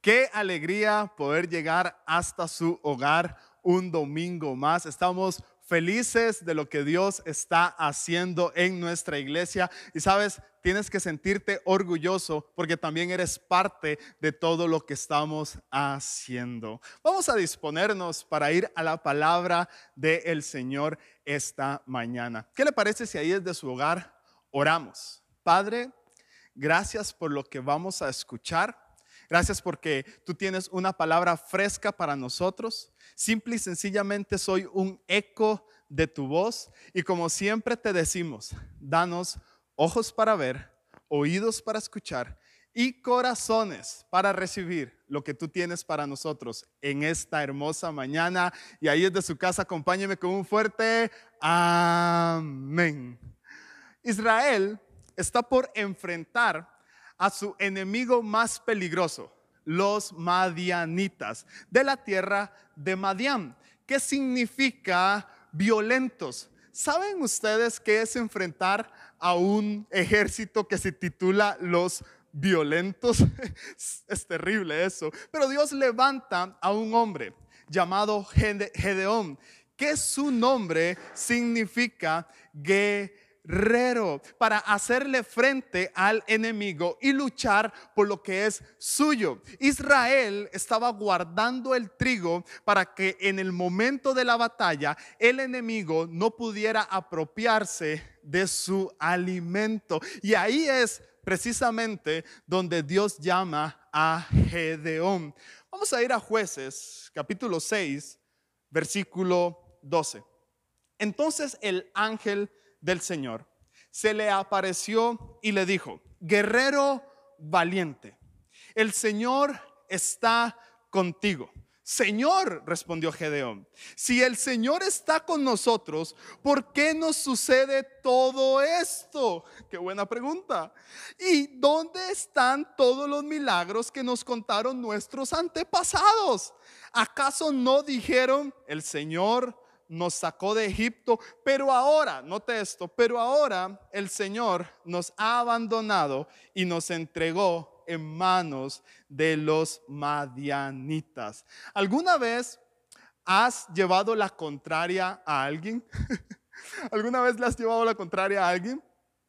Qué alegría poder llegar hasta su hogar un domingo más. Estamos felices de lo que Dios está haciendo en nuestra iglesia. Y sabes, tienes que sentirte orgulloso porque también eres parte de todo lo que estamos haciendo. Vamos a disponernos para ir a la palabra del Señor esta mañana. ¿Qué le parece si ahí desde su hogar oramos? Padre, gracias por lo que vamos a escuchar. Gracias porque tú tienes una palabra fresca para nosotros. Simple y sencillamente soy un eco de tu voz. Y como siempre te decimos, danos ojos para ver, oídos para escuchar y corazones para recibir lo que tú tienes para nosotros en esta hermosa mañana. Y ahí desde su casa, acompáñeme con un fuerte amén. Israel está por enfrentar a su enemigo más peligroso, los madianitas, de la tierra de Madián. ¿Qué significa violentos? ¿Saben ustedes qué es enfrentar a un ejército que se titula los violentos? es terrible eso. Pero Dios levanta a un hombre llamado Gedeón, que su nombre significa guerrero para hacerle frente al enemigo y luchar por lo que es suyo. Israel estaba guardando el trigo para que en el momento de la batalla el enemigo no pudiera apropiarse de su alimento. Y ahí es precisamente donde Dios llama a Gedeón. Vamos a ir a jueces capítulo 6, versículo 12. Entonces el ángel del Señor, se le apareció y le dijo, guerrero valiente, el Señor está contigo. Señor, respondió Gedeón, si el Señor está con nosotros, ¿por qué nos sucede todo esto? Qué buena pregunta. ¿Y dónde están todos los milagros que nos contaron nuestros antepasados? ¿Acaso no dijeron, el Señor nos sacó de Egipto, pero ahora, note esto, pero ahora el Señor nos ha abandonado y nos entregó en manos de los madianitas. ¿Alguna vez has llevado la contraria a alguien? ¿Alguna vez le has llevado la contraria a alguien?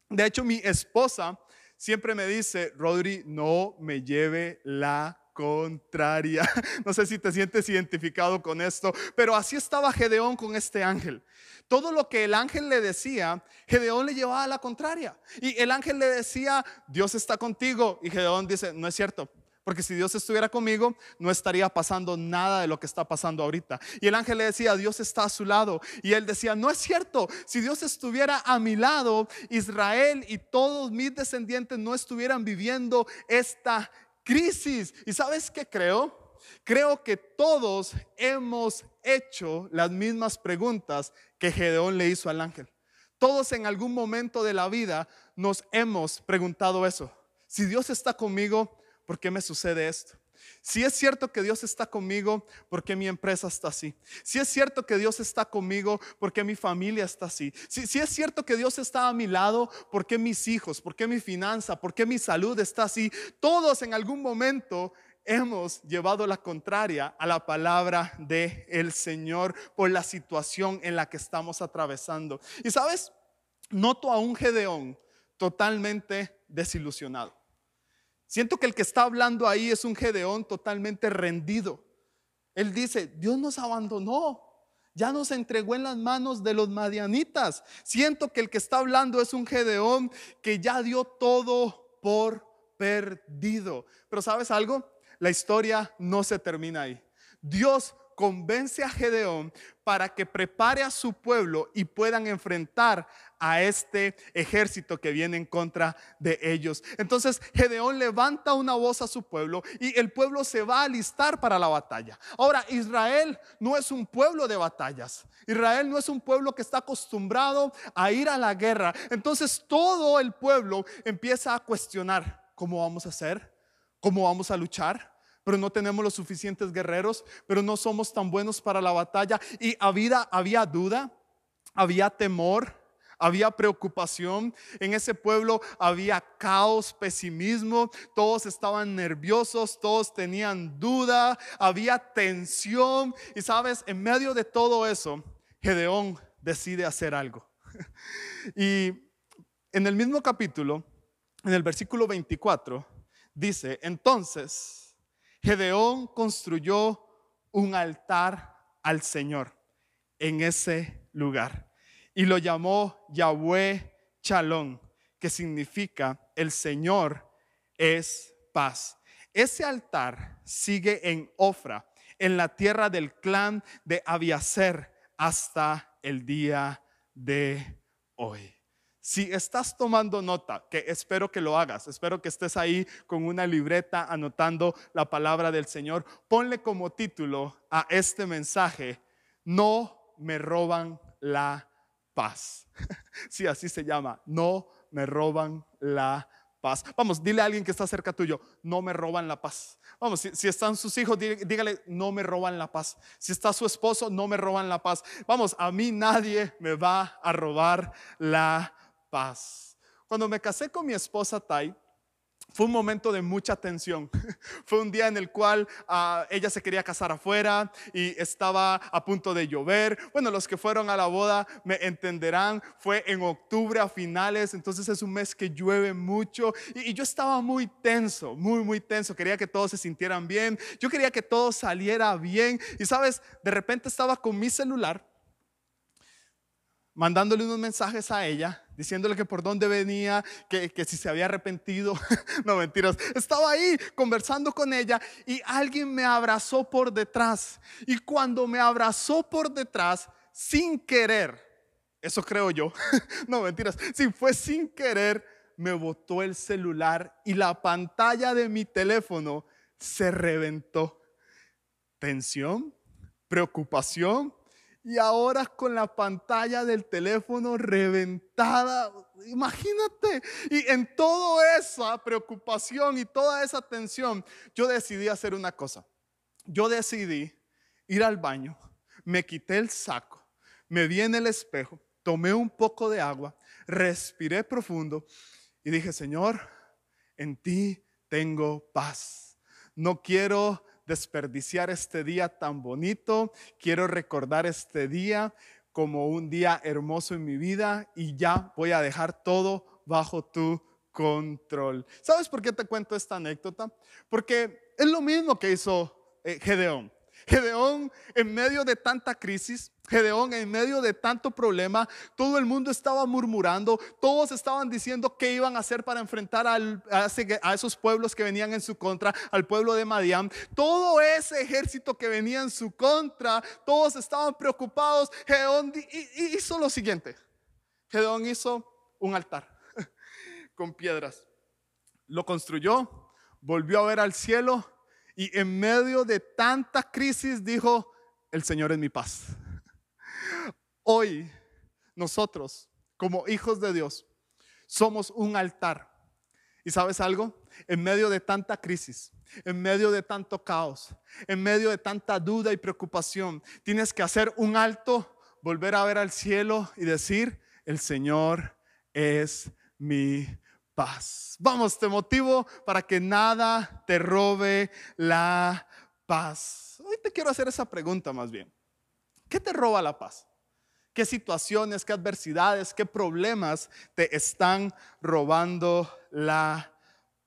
De hecho, mi esposa siempre me dice, Rodri, no me lleve la contraria. No sé si te sientes identificado con esto, pero así estaba Gedeón con este ángel. Todo lo que el ángel le decía, Gedeón le llevaba a la contraria. Y el ángel le decía, Dios está contigo. Y Gedeón dice, no es cierto. Porque si Dios estuviera conmigo, no estaría pasando nada de lo que está pasando ahorita. Y el ángel le decía, Dios está a su lado. Y él decía, no es cierto. Si Dios estuviera a mi lado, Israel y todos mis descendientes no estuvieran viviendo esta crisis. ¿Y sabes qué creo? Creo que todos hemos hecho las mismas preguntas que Gedeón le hizo al ángel. Todos en algún momento de la vida nos hemos preguntado eso. Si Dios está conmigo, ¿por qué me sucede esto? Si es cierto que Dios está conmigo, ¿por qué mi empresa está así? Si es cierto que Dios está conmigo, ¿por qué mi familia está así? Si, es cierto que Dios está a mi lado, ¿por qué mis hijos? ¿Por qué mi finanza? ¿Por qué mi salud está así? Todos en algún momento hemos llevado la contraria a la palabra de el Señor por la situación en la que estamos atravesando. Y sabes, noto a un Gedeón totalmente desilusionado. Siento que el que está hablando ahí es un Gedeón totalmente rendido. Él dice, Dios nos abandonó, ya nos entregó en las manos de los madianitas. Siento que el que está hablando es un Gedeón que ya dio todo por perdido. Pero sabes algo, la historia no se termina ahí. Dios convence a Gedeón para que prepare a su pueblo y puedan enfrentar a este ejército que viene en contra de ellos. Entonces Gedeón levanta una voz a su pueblo y el pueblo se va a alistar para la batalla. Ahora, Israel no es un pueblo de batallas. Israel no es un pueblo que está acostumbrado a ir a la guerra. Entonces todo el pueblo empieza a cuestionar, ¿cómo vamos a hacer? ¿Cómo vamos a luchar? Pero no tenemos los suficientes guerreros, pero no somos tan buenos para la batalla. Y había, había duda, había temor, había preocupación, en ese pueblo había caos, pesimismo, todos estaban nerviosos, todos tenían duda, había tensión y sabes, en medio de todo eso, Gedeón decide hacer algo. Y en el mismo capítulo, en el versículo 24, dice, entonces Gedeón construyó un altar al Señor en ese lugar y lo llamó Yahweh Chalón, que significa el Señor es paz. Ese altar sigue en Ofra, en la tierra del clan de Abiaser, hasta el día de hoy. Si estás tomando nota, que espero que lo hagas, espero que estés ahí con una libreta anotando la palabra del Señor, ponle como título a este mensaje, no me roban la paz. Sí, así se llama, no me roban la paz. Vamos, dile a alguien que está cerca tuyo, no me roban la paz. Vamos, si, están sus hijos, dígale, no me roban la paz. Si está su esposo, no me roban la paz. Vamos, a mí nadie me va a robar la paz. Cuando me casé con mi esposa Tai, fue un momento de mucha tensión. Fue un día en el cual ah, ella se quería casar afuera y estaba a punto de llover. Bueno, los que fueron a la boda me entenderán. Fue en octubre a finales, entonces es un mes que llueve mucho. Y, y yo estaba muy tenso, muy, muy tenso. Quería que todos se sintieran bien. Yo quería que todo saliera bien. Y sabes, de repente estaba con mi celular mandándole unos mensajes a ella, diciéndole que por dónde venía, que, si se había arrepentido. no, mentiras. Estaba ahí conversando con ella y alguien me abrazó por detrás. Y cuando me abrazó por detrás, sin querer, eso creo yo, no, mentiras, si fue sin querer, me botó el celular y la pantalla de mi teléfono se reventó. Tensión, preocupación, y ahora con la pantalla del teléfono reventada. Imagínate. Y en toda esa preocupación y toda esa tensión, yo decidí hacer una cosa. Yo decidí ir al baño, me quité el saco, me vi en el espejo, tomé un poco de agua, respiré profundo y dije, Señor, en ti tengo paz. No quiero desperdiciar este día tan bonito. Quiero recordar este día como un día hermoso en mi vida y ya voy a dejar todo bajo tu control. ¿Sabes por qué te cuento esta anécdota? Porque es lo mismo que hizo eh, Gedeón. Gedeón en medio de tanta crisis, Gedeón en medio de tanto problema, todo el mundo estaba murmurando, todos estaban diciendo qué iban a hacer para enfrentar a, esos pueblos que venían en su contra, al pueblo de Madián. Todo ese ejército que venía en su contra, todos estaban preocupados. Gedeón hizo lo siguiente. Gedeón hizo un altar con piedras. Lo construyó, volvió a ver al cielo y en medio de tanta crisis dijo, el Señor es mi paz. Hoy nosotros, como hijos de Dios, somos un altar. ¿Y sabes algo? En medio de tanta crisis, en medio de tanto caos, en medio de tanta duda y preocupación, tienes que hacer un alto, volver a ver al cielo y decir, el Señor es mi Vamos, te motivo para que nada te robe la paz. Hoy te quiero hacer esa pregunta más bien. ¿Qué te roba la paz? ¿Qué situaciones, qué adversidades, qué problemas te están robando la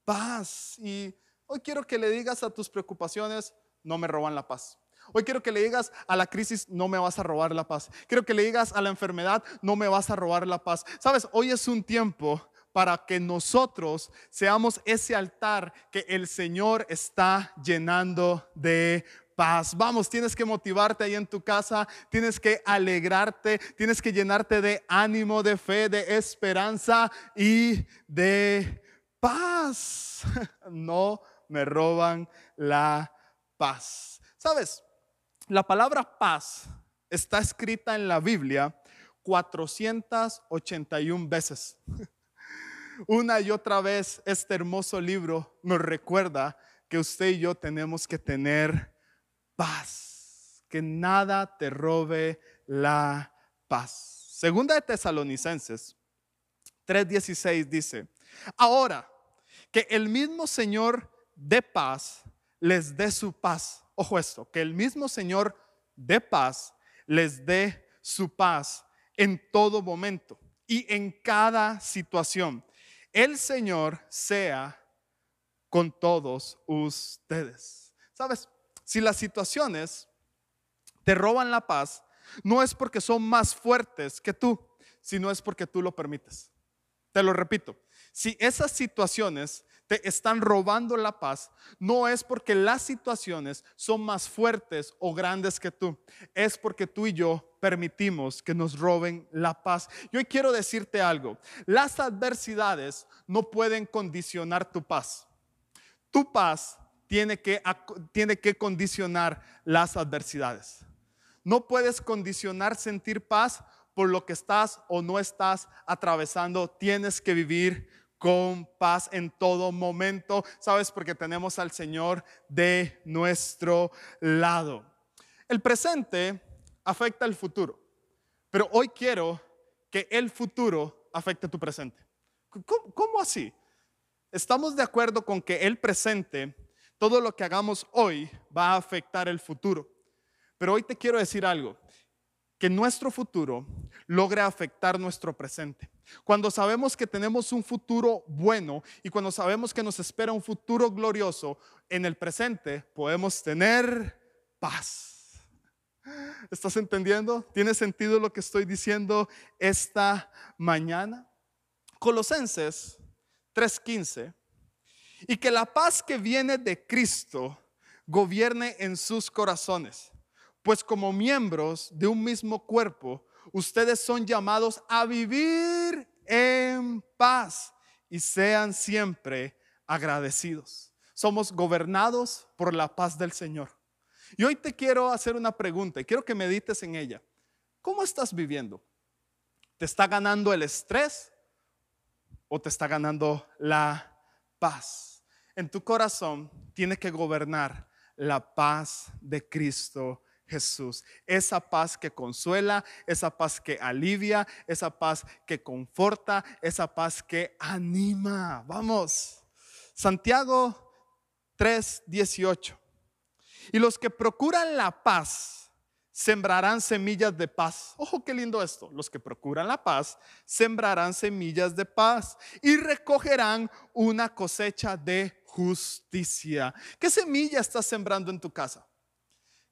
paz? Y hoy quiero que le digas a tus preocupaciones, no me roban la paz. Hoy quiero que le digas a la crisis, no me vas a robar la paz. Quiero que le digas a la enfermedad, no me vas a robar la paz. Sabes, hoy es un tiempo para que nosotros seamos ese altar que el Señor está llenando de paz. Vamos, tienes que motivarte ahí en tu casa, tienes que alegrarte, tienes que llenarte de ánimo, de fe, de esperanza y de paz. No me roban la paz. ¿Sabes? La palabra paz está escrita en la Biblia 481 veces. Una y otra vez este hermoso libro nos recuerda que usted y yo tenemos que tener paz, que nada te robe la paz. Segunda de Tesalonicenses 3:16 dice, ahora que el mismo Señor de paz les dé su paz. Ojo esto, que el mismo Señor de paz les dé su paz en todo momento y en cada situación. El Señor sea con todos ustedes. ¿Sabes? Si las situaciones te roban la paz, no es porque son más fuertes que tú, sino es porque tú lo permites. Te lo repito, si esas situaciones te están robando la paz, no es porque las situaciones son más fuertes o grandes que tú, es porque tú y yo permitimos que nos roben la paz. Yo quiero decirte algo, las adversidades no pueden condicionar tu paz. Tu paz tiene que, tiene que condicionar las adversidades. No puedes condicionar sentir paz por lo que estás o no estás atravesando. Tienes que vivir con paz en todo momento. ¿Sabes? Porque tenemos al Señor de nuestro lado. El presente afecta el futuro, pero hoy quiero que el futuro afecte tu presente. ¿Cómo, así? Estamos de acuerdo con que el presente, todo lo que hagamos hoy va a afectar el futuro. Pero hoy te quiero decir algo que nuestro futuro logre afectar nuestro presente. Cuando sabemos que tenemos un futuro bueno y cuando sabemos que nos espera un futuro glorioso, en el presente podemos tener paz. ¿Estás entendiendo? ¿Tiene sentido lo que estoy diciendo esta mañana? Colosenses 3:15. Y que la paz que viene de Cristo gobierne en sus corazones pues como miembros de un mismo cuerpo, ustedes son llamados a vivir en paz y sean siempre agradecidos. Somos gobernados por la paz del Señor. Y hoy te quiero hacer una pregunta y quiero que medites en ella. ¿Cómo estás viviendo? ¿Te está ganando el estrés o te está ganando la paz? En tu corazón tiene que gobernar la paz de Cristo Jesús. Esa paz que consuela, esa paz que alivia, esa paz que conforta, esa paz que anima. Vamos. Santiago 3:18. Y los que procuran la paz sembrarán semillas de paz. Ojo, qué lindo esto. Los que procuran la paz sembrarán semillas de paz y recogerán una cosecha de justicia. ¿Qué semilla estás sembrando en tu casa?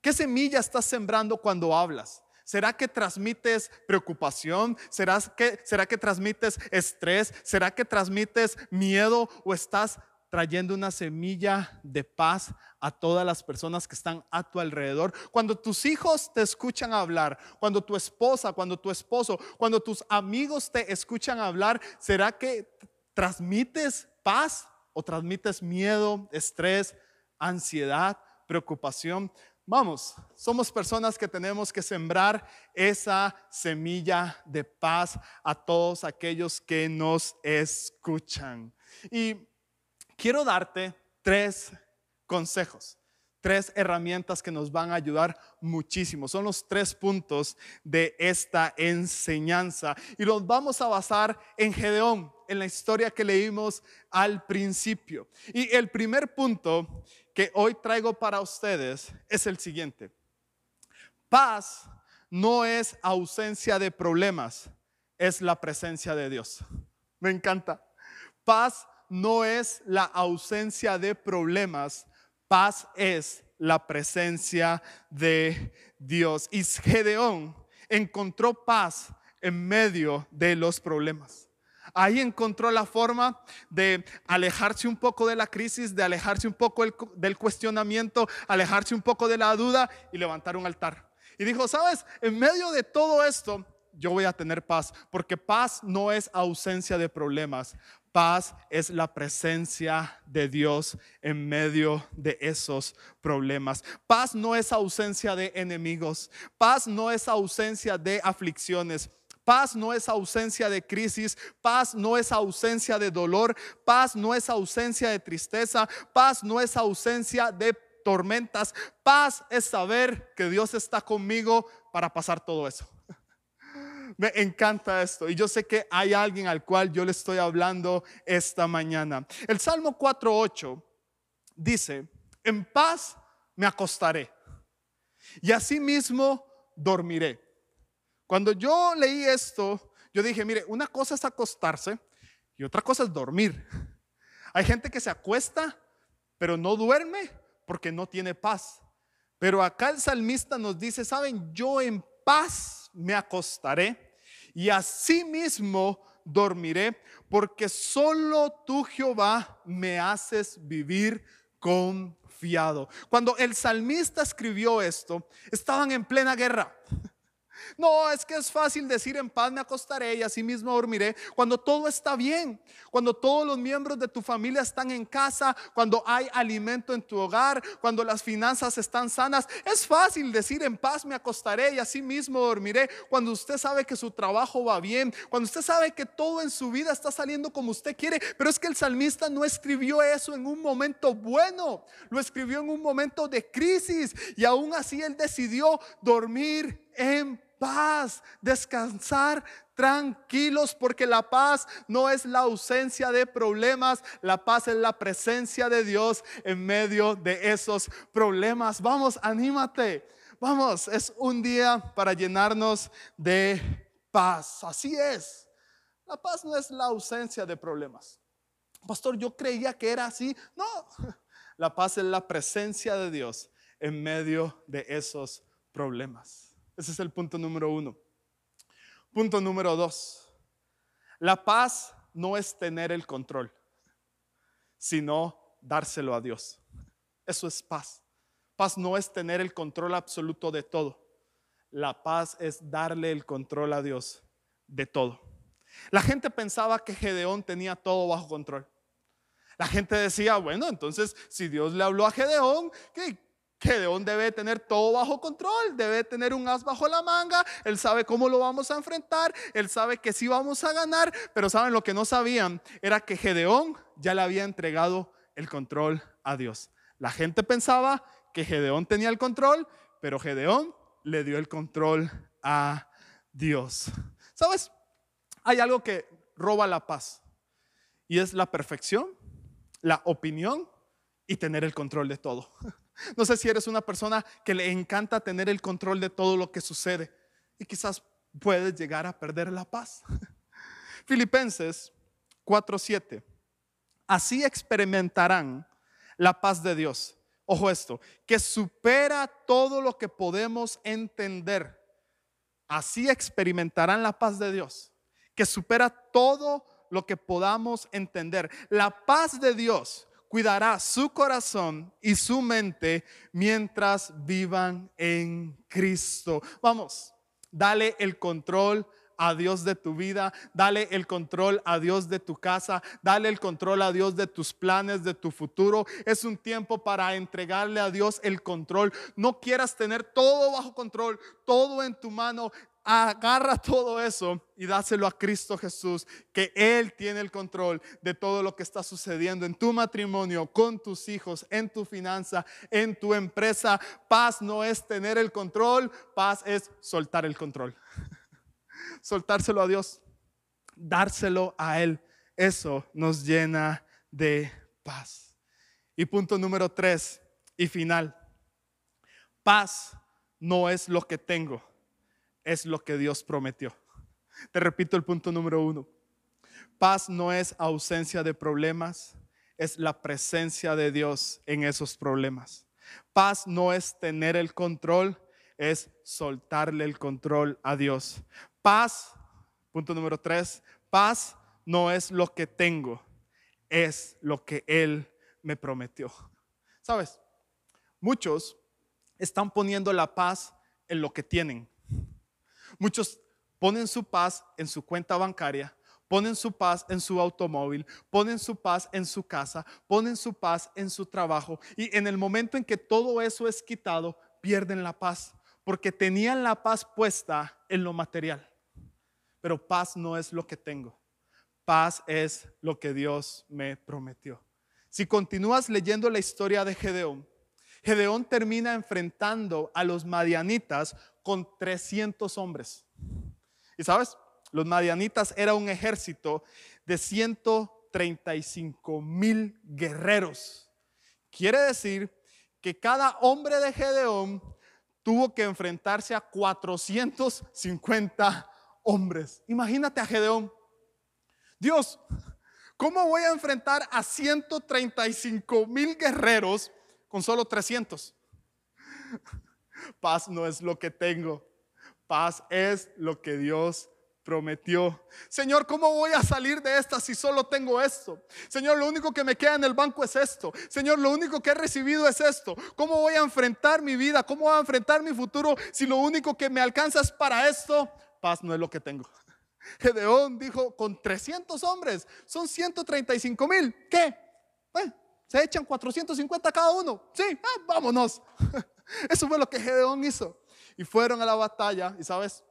¿Qué semilla estás sembrando cuando hablas? ¿Será que transmites preocupación? ¿Será que, ¿Será que transmites estrés? ¿Será que transmites miedo? ¿O estás trayendo una semilla de paz a todas las personas que están a tu alrededor? Cuando tus hijos te escuchan hablar, cuando tu esposa, cuando tu esposo, cuando tus amigos te escuchan hablar, ¿será que transmites paz o transmites miedo, estrés, ansiedad, preocupación? Vamos, somos personas que tenemos que sembrar esa semilla de paz a todos aquellos que nos escuchan. Y quiero darte tres consejos, tres herramientas que nos van a ayudar muchísimo. Son los tres puntos de esta enseñanza y los vamos a basar en Gedeón, en la historia que leímos al principio. Y el primer punto que hoy traigo para ustedes es el siguiente. Paz no es ausencia de problemas, es la presencia de Dios. Me encanta. Paz no es la ausencia de problemas, paz es la presencia de Dios. Y Gedeón encontró paz en medio de los problemas. Ahí encontró la forma de alejarse un poco de la crisis, de alejarse un poco del cuestionamiento, alejarse un poco de la duda y levantar un altar. Y dijo, sabes, en medio de todo esto, yo voy a tener paz, porque paz no es ausencia de problemas, paz es la presencia de Dios en medio de esos problemas. Paz no es ausencia de enemigos, paz no es ausencia de aflicciones. Paz no es ausencia de crisis, paz no es ausencia de dolor, paz no es ausencia de tristeza, paz no es ausencia de tormentas, paz es saber que Dios está conmigo para pasar todo eso. Me encanta esto y yo sé que hay alguien al cual yo le estoy hablando esta mañana. El Salmo 4.8 dice, en paz me acostaré y asimismo dormiré. Cuando yo leí esto, yo dije, mire, una cosa es acostarse y otra cosa es dormir. Hay gente que se acuesta, pero no duerme porque no tiene paz. Pero acá el salmista nos dice, saben, yo en paz me acostaré y asimismo dormiré, porque solo tú, Jehová, me haces vivir confiado. Cuando el salmista escribió esto, estaban en plena guerra. No, es que es fácil decir en paz me acostaré y así mismo dormiré cuando todo está bien, cuando todos los miembros de tu familia están en casa, cuando hay alimento en tu hogar, cuando las finanzas están sanas. Es fácil decir en paz me acostaré y así mismo dormiré cuando usted sabe que su trabajo va bien, cuando usted sabe que todo en su vida está saliendo como usted quiere. Pero es que el salmista no escribió eso en un momento bueno, lo escribió en un momento de crisis y aún así él decidió dormir en paz, descansar tranquilos porque la paz no es la ausencia de problemas, la paz es la presencia de Dios en medio de esos problemas. Vamos, anímate. Vamos, es un día para llenarnos de paz. Así es. La paz no es la ausencia de problemas. Pastor, yo creía que era así. No, la paz es la presencia de Dios en medio de esos problemas. Ese es el punto número uno. Punto número dos. La paz no es tener el control, sino dárselo a Dios. Eso es paz. Paz no es tener el control absoluto de todo. La paz es darle el control a Dios de todo. La gente pensaba que Gedeón tenía todo bajo control. La gente decía, bueno, entonces si Dios le habló a Gedeón, ¿qué, Gedeón debe tener todo bajo control, debe tener un as bajo la manga, él sabe cómo lo vamos a enfrentar, él sabe que sí vamos a ganar, pero saben lo que no sabían era que Gedeón ya le había entregado el control a Dios. La gente pensaba que Gedeón tenía el control, pero Gedeón le dio el control a Dios. ¿Sabes? Hay algo que roba la paz y es la perfección, la opinión y tener el control de todo. No sé si eres una persona que le encanta tener el control de todo lo que sucede y quizás puedes llegar a perder la paz. Filipenses 4:7. Así experimentarán la paz de Dios. Ojo esto, que supera todo lo que podemos entender. Así experimentarán la paz de Dios, que supera todo lo que podamos entender. La paz de Dios cuidará su corazón y su mente mientras vivan en Cristo. Vamos, dale el control a Dios de tu vida, dale el control a Dios de tu casa, dale el control a Dios de tus planes, de tu futuro. Es un tiempo para entregarle a Dios el control. No quieras tener todo bajo control, todo en tu mano agarra todo eso y dáselo a Cristo Jesús, que Él tiene el control de todo lo que está sucediendo en tu matrimonio, con tus hijos, en tu finanza, en tu empresa. Paz no es tener el control, paz es soltar el control. Soltárselo a Dios, dárselo a Él. Eso nos llena de paz. Y punto número tres y final. Paz no es lo que tengo es lo que Dios prometió. Te repito el punto número uno. Paz no es ausencia de problemas, es la presencia de Dios en esos problemas. Paz no es tener el control, es soltarle el control a Dios. Paz, punto número tres, paz no es lo que tengo, es lo que Él me prometió. ¿Sabes? Muchos están poniendo la paz en lo que tienen. Muchos ponen su paz en su cuenta bancaria, ponen su paz en su automóvil, ponen su paz en su casa, ponen su paz en su trabajo. Y en el momento en que todo eso es quitado, pierden la paz, porque tenían la paz puesta en lo material. Pero paz no es lo que tengo. Paz es lo que Dios me prometió. Si continúas leyendo la historia de Gedeón, Gedeón termina enfrentando a los madianitas con 300 hombres. Y sabes, los madianitas era un ejército de 135 mil guerreros. Quiere decir que cada hombre de Gedeón tuvo que enfrentarse a 450 hombres. Imagínate a Gedeón. Dios, ¿cómo voy a enfrentar a 135 mil guerreros con solo 300? Paz no es lo que tengo. Paz es lo que Dios prometió. Señor, ¿cómo voy a salir de esta si solo tengo esto? Señor, lo único que me queda en el banco es esto. Señor, lo único que he recibido es esto. ¿Cómo voy a enfrentar mi vida? ¿Cómo voy a enfrentar mi futuro si lo único que me alcanza es para esto? Paz no es lo que tengo. Gedeón dijo, con 300 hombres, son 135 mil. ¿Qué? Se echan 450 cada uno. Sí, ah, vámonos. Eso fue lo que Gedeón hizo. Y fueron a la batalla y sabes,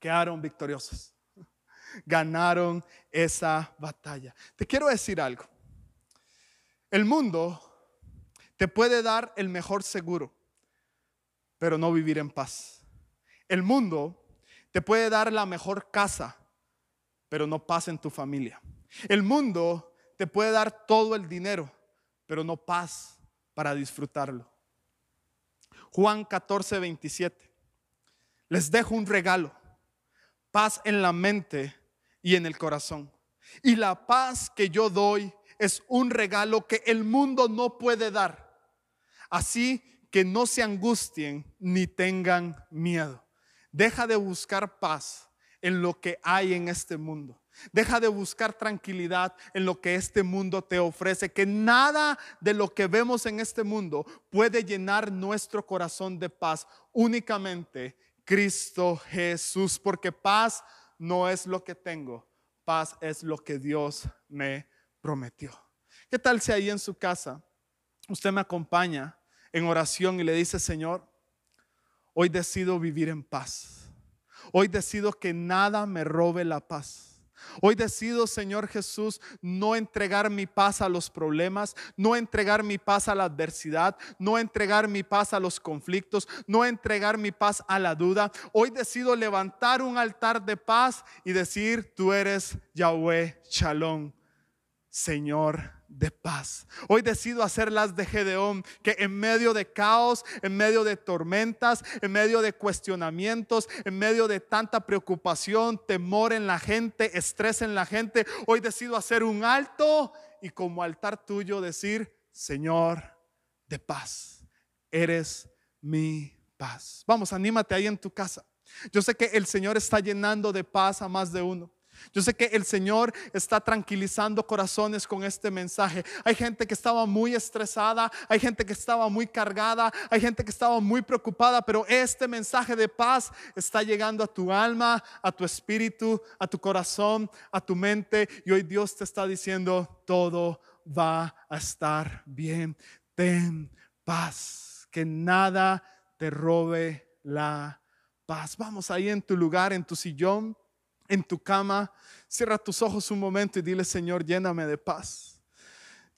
quedaron victoriosos. Ganaron esa batalla. Te quiero decir algo. El mundo te puede dar el mejor seguro, pero no vivir en paz. El mundo te puede dar la mejor casa, pero no paz en tu familia. El mundo te puede dar todo el dinero, pero no paz para disfrutarlo. Juan 14, 27. Les dejo un regalo paz en la mente y en el corazón. Y la paz que yo doy es un regalo que el mundo no puede dar. Así que no se angustien ni tengan miedo. Deja de buscar paz en lo que hay en este mundo. Deja de buscar tranquilidad en lo que este mundo te ofrece, que nada de lo que vemos en este mundo puede llenar nuestro corazón de paz. Únicamente Cristo Jesús, porque paz no es lo que tengo, paz es lo que Dios me prometió. ¿Qué tal si ahí en su casa usted me acompaña en oración y le dice, Señor, hoy decido vivir en paz. Hoy decido que nada me robe la paz. Hoy decido, Señor Jesús, no entregar mi paz a los problemas, no entregar mi paz a la adversidad, no entregar mi paz a los conflictos, no entregar mi paz a la duda. Hoy decido levantar un altar de paz y decir, tú eres Yahweh Shalom, Señor de paz. Hoy decido hacer las de Gedeón, que en medio de caos, en medio de tormentas, en medio de cuestionamientos, en medio de tanta preocupación, temor en la gente, estrés en la gente, hoy decido hacer un alto y como altar tuyo decir, Señor de paz, eres mi paz. Vamos, anímate ahí en tu casa. Yo sé que el Señor está llenando de paz a más de uno. Yo sé que el Señor está tranquilizando corazones con este mensaje. Hay gente que estaba muy estresada, hay gente que estaba muy cargada, hay gente que estaba muy preocupada, pero este mensaje de paz está llegando a tu alma, a tu espíritu, a tu corazón, a tu mente. Y hoy Dios te está diciendo, todo va a estar bien. Ten paz, que nada te robe la paz. Vamos ahí en tu lugar, en tu sillón en tu cama, cierra tus ojos un momento y dile, Señor, lléname de paz.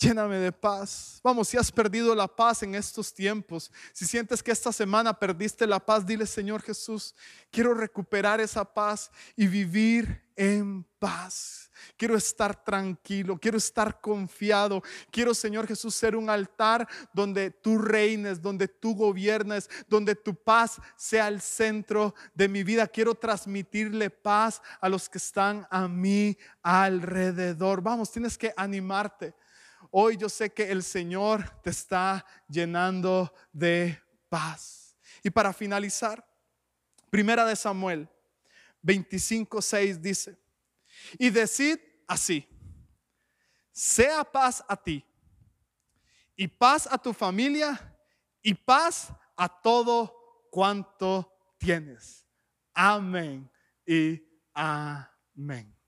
Lléname de paz. Vamos, si has perdido la paz en estos tiempos, si sientes que esta semana perdiste la paz, dile, Señor Jesús, quiero recuperar esa paz y vivir en paz. Quiero estar tranquilo, quiero estar confiado. Quiero, Señor Jesús, ser un altar donde tú reines, donde tú gobiernes, donde tu paz sea el centro de mi vida. Quiero transmitirle paz a los que están a mí alrededor. Vamos, tienes que animarte. Hoy yo sé que el Señor te está llenando de paz. Y para finalizar, Primera de Samuel 25, 6 dice, y decid así, sea paz a ti, y paz a tu familia, y paz a todo cuanto tienes. Amén y amén.